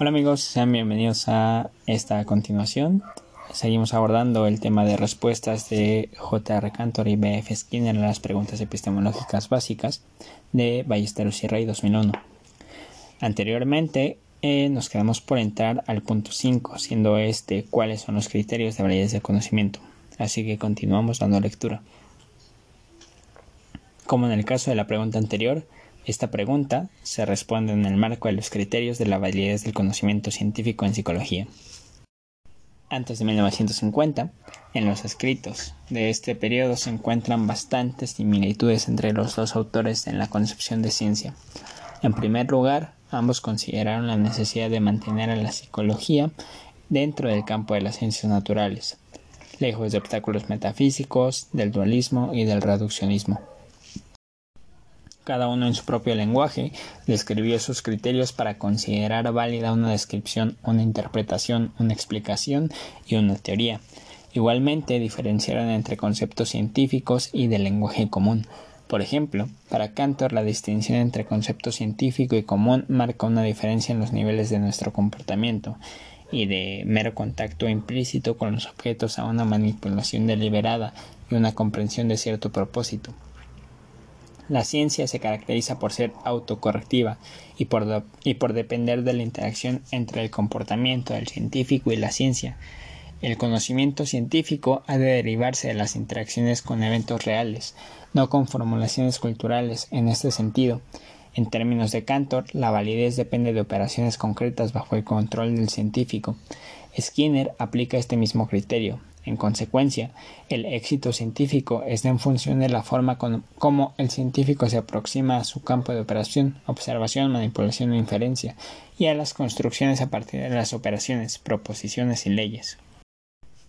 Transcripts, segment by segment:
Hola amigos, sean bienvenidos a esta continuación. Seguimos abordando el tema de respuestas de J.R. Cantor y B.F. Skinner a las preguntas epistemológicas básicas de Ballesteros y Rey 2001. Anteriormente eh, nos quedamos por entrar al punto 5, siendo este cuáles son los criterios de validez del conocimiento. Así que continuamos dando lectura. Como en el caso de la pregunta anterior, esta pregunta se responde en el marco de los criterios de la validez del conocimiento científico en psicología. Antes de 1950, en los escritos de este periodo se encuentran bastantes similitudes entre los dos autores en la concepción de ciencia. En primer lugar, ambos consideraron la necesidad de mantener a la psicología dentro del campo de las ciencias naturales, lejos de obstáculos metafísicos, del dualismo y del reduccionismo cada uno en su propio lenguaje, describió sus criterios para considerar válida una descripción, una interpretación, una explicación y una teoría. Igualmente diferenciaron entre conceptos científicos y de lenguaje común. Por ejemplo, para Cantor la distinción entre concepto científico y común marca una diferencia en los niveles de nuestro comportamiento y de mero contacto implícito con los objetos a una manipulación deliberada y una comprensión de cierto propósito. La ciencia se caracteriza por ser autocorrectiva y por, depender de la interacción entre el comportamiento del científico y la ciencia. El conocimiento científico ha de derivarse de las interacciones con eventos reales, no con formulaciones culturales en este sentido. En términos de Cantor, la validez depende de operaciones concretas bajo el control del científico. Skinner aplica este mismo criterio, en consecuencia, el éxito científico es en función de la forma como el científico se aproxima a su campo de operación, observación, manipulación o inferencia, y a las construcciones a partir de las operaciones, proposiciones y leyes.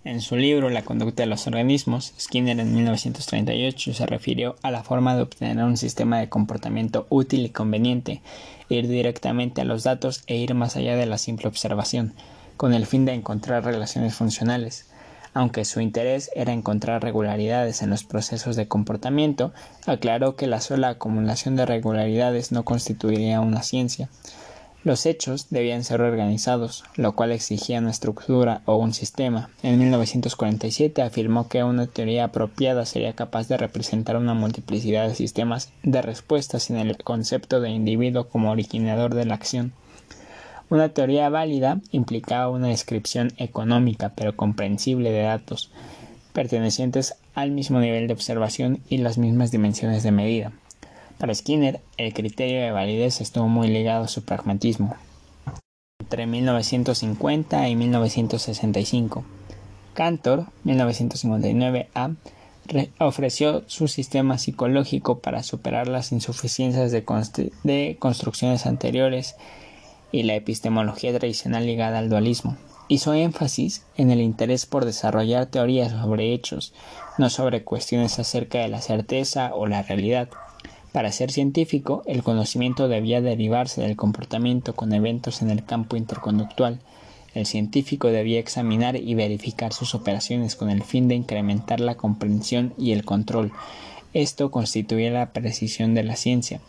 En su libro La conducta de los organismos, Skinner en 1938 se refirió a la forma de obtener un sistema de comportamiento útil y conveniente, ir directamente a los datos e ir más allá de la simple observación, con el fin de encontrar relaciones funcionales, aunque su interés era encontrar regularidades en los procesos de comportamiento, aclaró que la sola acumulación de regularidades no constituiría una ciencia. Los hechos debían ser organizados, lo cual exigía una estructura o un sistema. En 1947 afirmó que una teoría apropiada sería capaz de representar una multiplicidad de sistemas de respuestas sin el concepto de individuo como originador de la acción. Una teoría válida implicaba una descripción económica pero comprensible de datos pertenecientes al mismo nivel de observación y las mismas dimensiones de medida. Para Skinner, el criterio de validez estuvo muy ligado a su pragmatismo. Entre 1950 y 1965, Cantor, 1959a, ofreció su sistema psicológico para superar las insuficiencias de construcciones anteriores y la epistemología tradicional ligada al dualismo. Hizo énfasis en el interés por desarrollar teorías sobre hechos, no sobre cuestiones acerca de la certeza o la realidad. Para ser científico, el conocimiento debía derivarse del comportamiento con eventos en el campo interconductual. El científico debía examinar y verificar sus operaciones con el fin de incrementar la comprensión y el control. Esto constituía la precisión de la ciencia.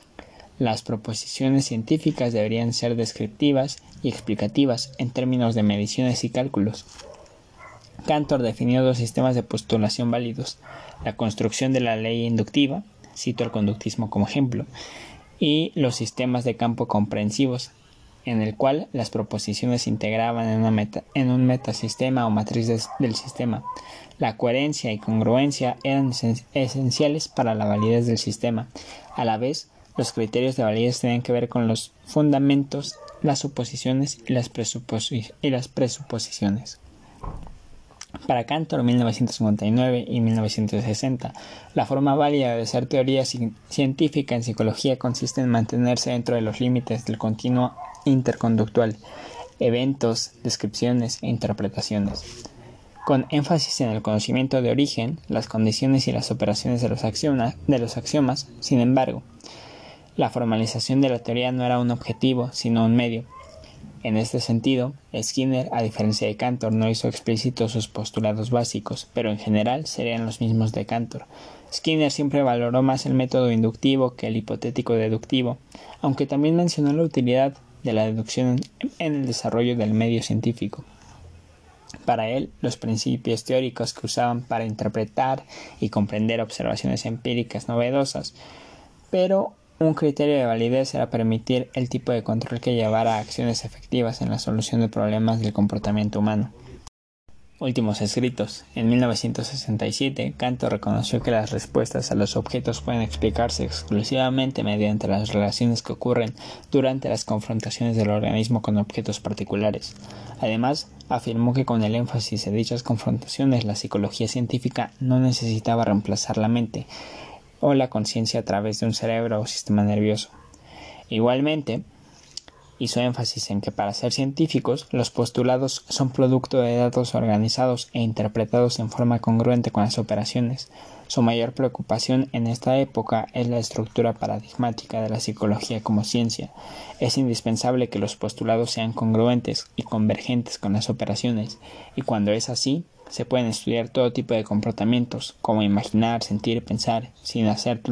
Las proposiciones científicas deberían ser descriptivas y explicativas en términos de mediciones y cálculos. Cantor definió dos sistemas de postulación válidos, la construcción de la ley inductiva, cito el conductismo como ejemplo, y los sistemas de campo comprensivos, en el cual las proposiciones se integraban en, un metasistema o matriz del sistema. La coherencia y congruencia eran esenciales para la validez del sistema. A la vez, los criterios de validez tienen que ver con los fundamentos, las suposiciones y las, presuposiciones. Para Cantor 1959 y 1960, la forma válida de ser teoría científica en psicología consiste en mantenerse dentro de los límites del continuo interconductual, eventos, descripciones e interpretaciones. Con énfasis en el conocimiento de origen, las condiciones y las operaciones de los axiomas, sin embargo, la formalización de la teoría no era un objetivo, sino un medio. En este sentido, Skinner, a diferencia de Cantor, no hizo explícitos sus postulados básicos, pero en general serían los mismos de Cantor. Skinner siempre valoró más el método inductivo que el hipotético deductivo, aunque también mencionó la utilidad de la deducción en el desarrollo del medio científico. Para él, los principios teóricos que usaban para interpretar y comprender observaciones empíricas novedosas, pero un criterio de validez era permitir el tipo de control que llevara a acciones efectivas en la solución de problemas del comportamiento humano. Últimos escritos. En 1967, Cantor reconoció que las respuestas a los objetos pueden explicarse exclusivamente mediante las relaciones que ocurren durante las confrontaciones del organismo con objetos particulares. Además, afirmó que con el énfasis en dichas confrontaciones la psicología científica no necesitaba reemplazar la mente o la conciencia a través de un cerebro o sistema nervioso. Igualmente, hizo énfasis en que para ser científicos los postulados son producto de datos organizados e interpretados en forma congruente con las operaciones. Su mayor preocupación en esta época es la estructura paradigmática de la psicología como ciencia. Es indispensable que los postulados sean congruentes y convergentes con las operaciones, y cuando es así, se pueden estudiar todo tipo de comportamientos, como imaginar, sentir, pensar, sin hacer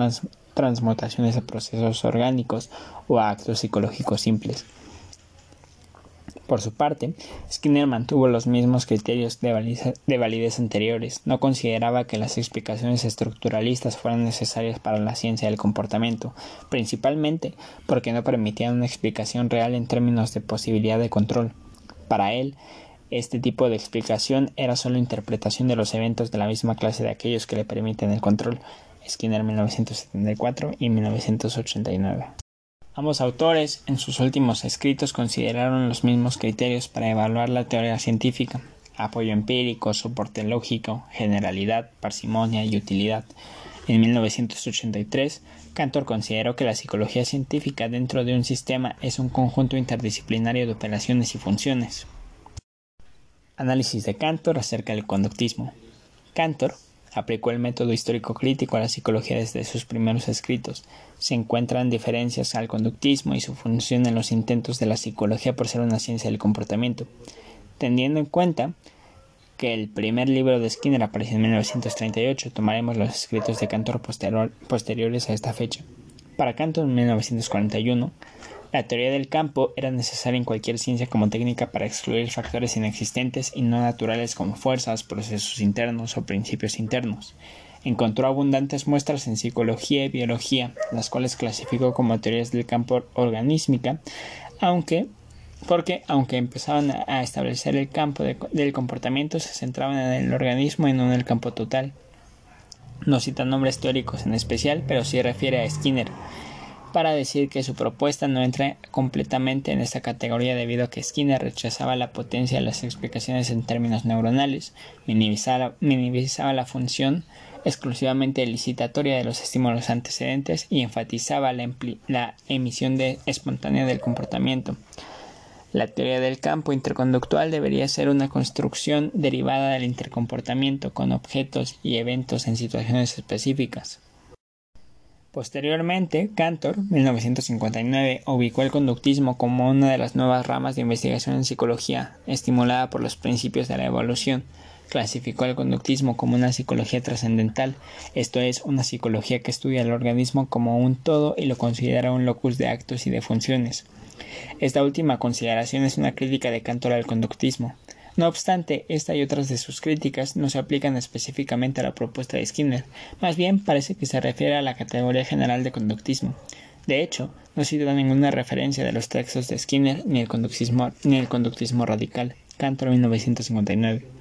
transmutaciones a procesos orgánicos o a actos psicológicos simples. Por su parte, Skinner mantuvo los mismos criterios de validez, anteriores. No consideraba que las explicaciones estructuralistas fueran necesarias para la ciencia del comportamiento, principalmente porque no permitían una explicación real en términos de posibilidad de control. Para él, este tipo de explicación era solo interpretación de los eventos de la misma clase de aquellos que le permiten el control. Skinner 1974 y 1989. Ambos autores, en sus últimos escritos, consideraron los mismos criterios para evaluar la teoría científica apoyo empírico, soporte lógico, generalidad, parsimonia y utilidad. En 1983, Cantor consideró que la psicología científica dentro de un sistema es un conjunto interdisciplinario de operaciones y funciones. Análisis de Cantor acerca del conductismo. Cantor aplicó el método histórico crítico a la psicología desde sus primeros escritos. Se encuentran diferencias al conductismo y su función en los intentos de la psicología por ser una ciencia del comportamiento, teniendo en cuenta que el primer libro de Skinner apareció en 1938, tomaremos los escritos de Cantor posteriores a esta fecha. Para Cantor en 1941, la teoría del campo era necesaria en cualquier ciencia como técnica para excluir factores inexistentes y no naturales como fuerzas, procesos internos o principios internos. Encontró abundantes muestras en psicología y biología, las cuales clasificó como teorías del campo organísmica, aunque porque aunque empezaban a establecer el campo del comportamiento, se centraban en el organismo y no en el campo total. No cita nombres teóricos en especial, pero sí refiere a Skinner, para decir que su propuesta no entra completamente en esta categoría debido a que Skinner rechazaba la potencia de las explicaciones en términos neuronales, minimizaba, la función exclusivamente licitatoria de los estímulos antecedentes y enfatizaba la, la emisión de espontánea del comportamiento. La teoría del campo interconductual debería ser una construcción derivada del intercomportamiento con objetos y eventos en situaciones específicas. Posteriormente, Cantor, 1959, ubicó el conductismo como una de las nuevas ramas de investigación en psicología, estimulada por los principios de la evolución. Clasificó el conductismo como una psicología trascendental, esto es, una psicología que estudia el organismo como un todo y lo considera un locus de actos y de funciones. Esta última consideración es una crítica de Cantor al conductismo. No obstante, esta y otras de sus críticas no se aplican específicamente a la propuesta de Skinner, más bien parece que se refiere a la categoría general de conductismo. De hecho, no cita ninguna referencia de los textos de Skinner ni el conductismo, ni el conductismo radical. Cantor 1959.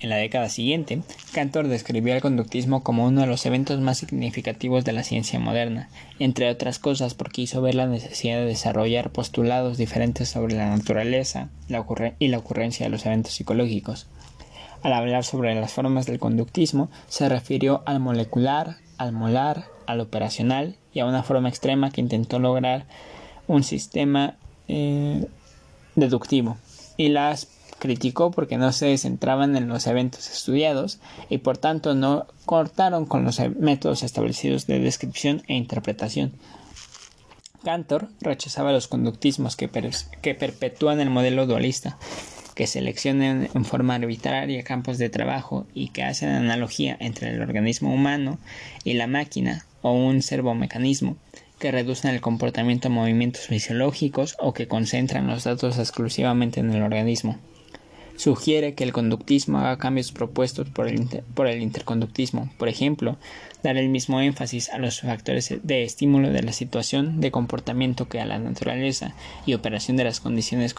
En la década siguiente, Cantor describió el conductismo como uno de los eventos más significativos de la ciencia moderna, entre otras cosas porque hizo ver la necesidad de desarrollar postulados diferentes sobre la naturaleza y la ocurrencia de los eventos psicológicos. Al hablar sobre las formas del conductismo, se refirió al molecular, al molar, al operacional y a una forma extrema que intentó lograr un sistema eh, deductivo. Y las criticó porque no se centraban en los eventos estudiados y por tanto no cortaron con los métodos establecidos de descripción e interpretación. Cantor rechazaba los conductismos que, que perpetúan el modelo dualista, que seleccionan en forma arbitraria campos de trabajo y que hacen analogía entre el organismo humano y la máquina o un servomecanismo que reducen el comportamiento de movimientos fisiológicos o que concentran los datos exclusivamente en el organismo. Sugiere que el conductismo haga cambios propuestos por el, por el interconductismo, por ejemplo, dar el mismo énfasis a los factores de estímulo de la situación de comportamiento que a la naturaleza y operación de las condiciones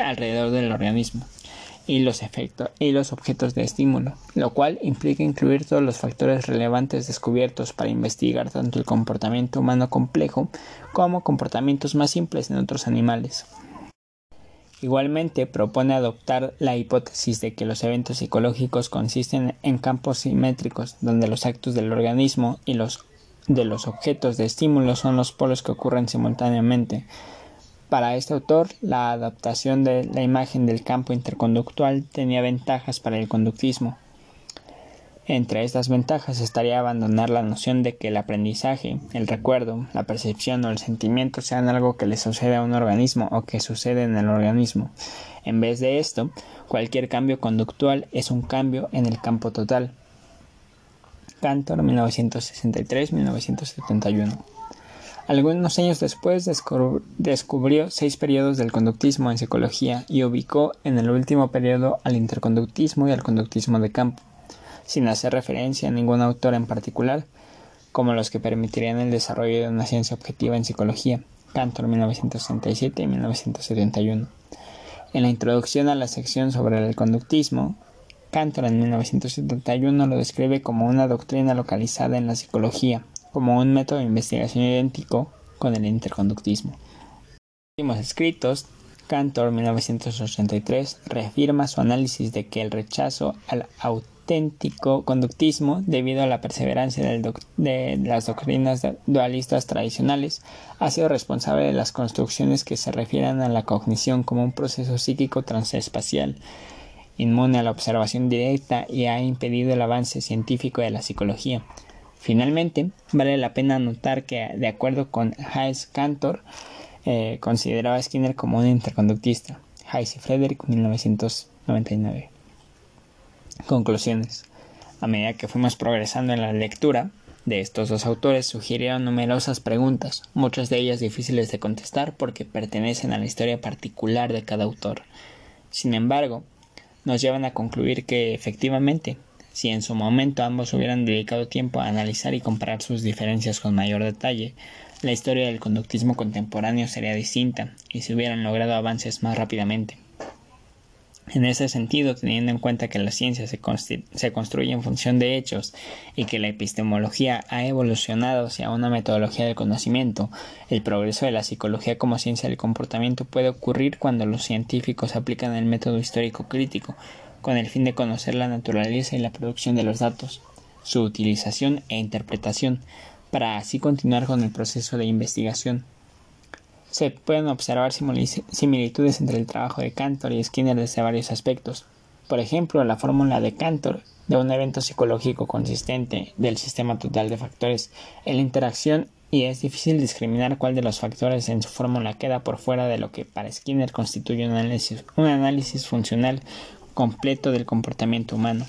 alrededor del organismo y los efectos y los objetos de estímulo, lo cual implica incluir todos los factores relevantes descubiertos para investigar tanto el comportamiento humano complejo como comportamientos más simples en otros animales. Igualmente propone adoptar la hipótesis de que los eventos psicológicos consisten en campos simétricos donde los actos del organismo y los de los objetos de estímulo son los polos que ocurren simultáneamente, para este autor, la adaptación de la imagen del campo interconductual tenía ventajas para el conductismo. Entre estas ventajas estaría abandonar la noción de que el aprendizaje, el recuerdo, la percepción o el sentimiento sean algo que le sucede a un organismo o que sucede en el organismo. En vez de esto, cualquier cambio conductual es un cambio en el campo total. Cantor 1963-1971 algunos años después descubrió seis periodos del conductismo en psicología y ubicó en el último periodo al interconductismo y al conductismo de campo, sin hacer referencia a ningún autor en particular, como los que permitirían el desarrollo de una ciencia objetiva en psicología, Cantor 1967 y 1971. En la introducción a la sección sobre el conductismo, Cantor en 1971 lo describe como una doctrina localizada en la psicología, como un método de investigación idéntico con el interconductismo. En últimos escritos, Cantor 1983 reafirma su análisis de que el rechazo al auténtico conductismo debido a la perseverancia de las doctrinas dualistas tradicionales ha sido responsable de las construcciones que se refieren a la cognición como un proceso psíquico transespacial inmune a la observación directa y ha impedido el avance científico de la psicología. Finalmente, vale la pena notar que, de acuerdo con Hayes Cantor, eh, consideraba a Skinner como un interconductista. Hayes y Frederick, 1999. Conclusiones. A medida que fuimos progresando en la lectura de estos dos autores, sugirieron numerosas preguntas, muchas de ellas difíciles de contestar porque pertenecen a la historia particular de cada autor. Sin embargo, nos llevan a concluir que efectivamente si en su momento ambos hubieran dedicado tiempo a analizar y comparar sus diferencias con mayor detalle, la historia del conductismo contemporáneo sería distinta y se hubieran logrado avances más rápidamente. En ese sentido, teniendo en cuenta que la ciencia se, se, construye en función de hechos y que la epistemología ha evolucionado hacia una metodología del conocimiento, el progreso de la psicología como ciencia del comportamiento puede ocurrir cuando los científicos aplican el método histórico crítico, con el fin de conocer la naturaleza y la producción de los datos, su utilización e interpretación, para así continuar con el proceso de investigación. Se pueden observar similitudes entre el trabajo de Cantor y Skinner desde varios aspectos. Por ejemplo, la fórmula de Cantor de un evento psicológico consistente del sistema total de factores en la interacción y es difícil discriminar cuál de los factores en su fórmula queda por fuera de lo que para Skinner constituye un análisis, un análisis funcional completo del comportamiento humano.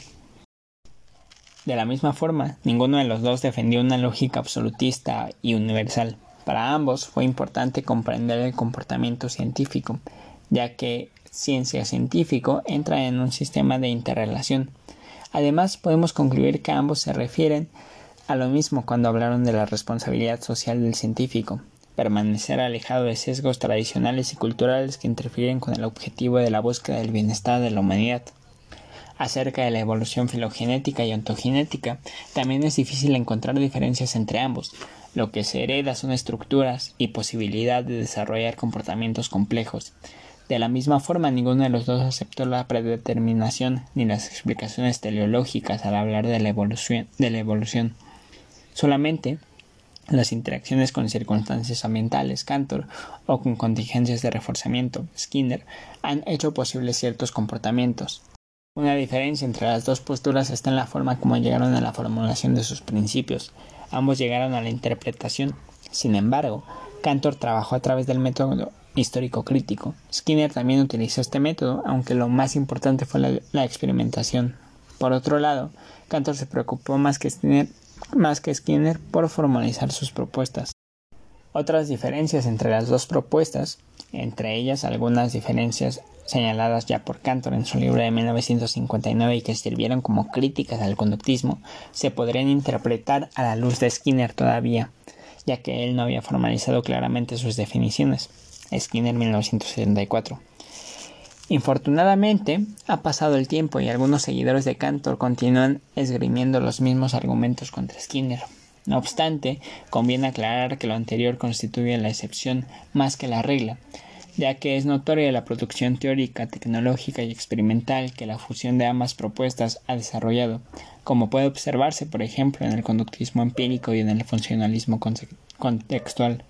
De la misma forma, ninguno de los dos defendió una lógica absolutista y universal. Para ambos fue importante comprender el comportamiento científico, ya que ciencia científico entra en un sistema de interrelación. Además, podemos concluir que ambos se refieren a lo mismo cuando hablaron de la responsabilidad social del científico, permanecer alejado de sesgos tradicionales y culturales que interfieren con el objetivo de la búsqueda del bienestar de la humanidad. Acerca de la evolución filogenética y ontogenética, también es difícil encontrar diferencias entre ambos. Lo que se hereda son estructuras y posibilidad de desarrollar comportamientos complejos. De la misma forma, ninguno de los dos aceptó la predeterminación ni las explicaciones teleológicas al hablar de la evolución. Solamente las interacciones con circunstancias ambientales, Cantor, o con contingencias de reforzamiento, Skinner, han hecho posibles ciertos comportamientos. Una diferencia entre las dos posturas está en la forma como llegaron a la formulación de sus principios. Ambos llegaron a la interpretación. Sin embargo, Cantor trabajó a través del método histórico crítico. Skinner también utilizó este método, aunque lo más importante fue la, experimentación. Por otro lado, Cantor se preocupó más que Skinner por formalizar sus propuestas. Otras diferencias entre las dos propuestas, entre ellas algunas diferencias señaladas ya por Cantor en su libro de 1959 y que sirvieron como críticas al conductismo, se podrían interpretar a la luz de Skinner todavía, ya que él no había formalizado claramente sus definiciones. Skinner 1974. Infortunadamente, ha pasado el tiempo y algunos seguidores de Cantor continúan esgrimiendo los mismos argumentos contra Skinner. No obstante, conviene aclarar que lo anterior constituye la excepción más que la regla, ya que es notoria la producción teórica, tecnológica y experimental que la fusión de ambas propuestas ha desarrollado, como puede observarse, por ejemplo, en el conductismo empírico y en el funcionalismo contextual.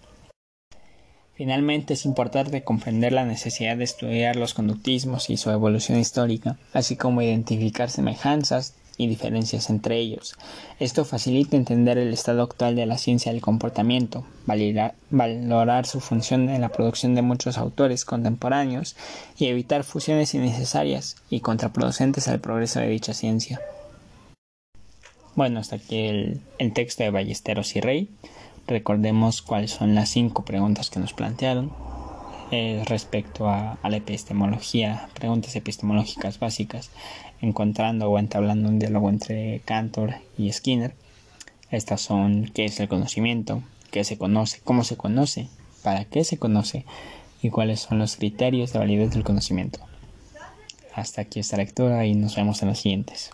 Finalmente, es importante comprender la necesidad de estudiar los conductismos y su evolución histórica, así como identificar semejanzas, y diferencias entre ellos. Esto facilita entender el estado actual de la ciencia del comportamiento, valorar su función en la producción de muchos autores contemporáneos y evitar fusiones innecesarias y contraproducentes al progreso de dicha ciencia. Bueno, hasta aquí el, texto de Ballesteros y Rey. Recordemos cuáles son las cinco preguntas que nos plantearon eh, respecto a, la epistemología, preguntas epistemológicas básicas, encontrando o entablando un diálogo entre Cantor y Skinner. Estas son qué es el conocimiento, qué se conoce, cómo se conoce, para qué se conoce y cuáles son los criterios de validez del conocimiento. Hasta aquí esta lectura y nos vemos en las siguientes.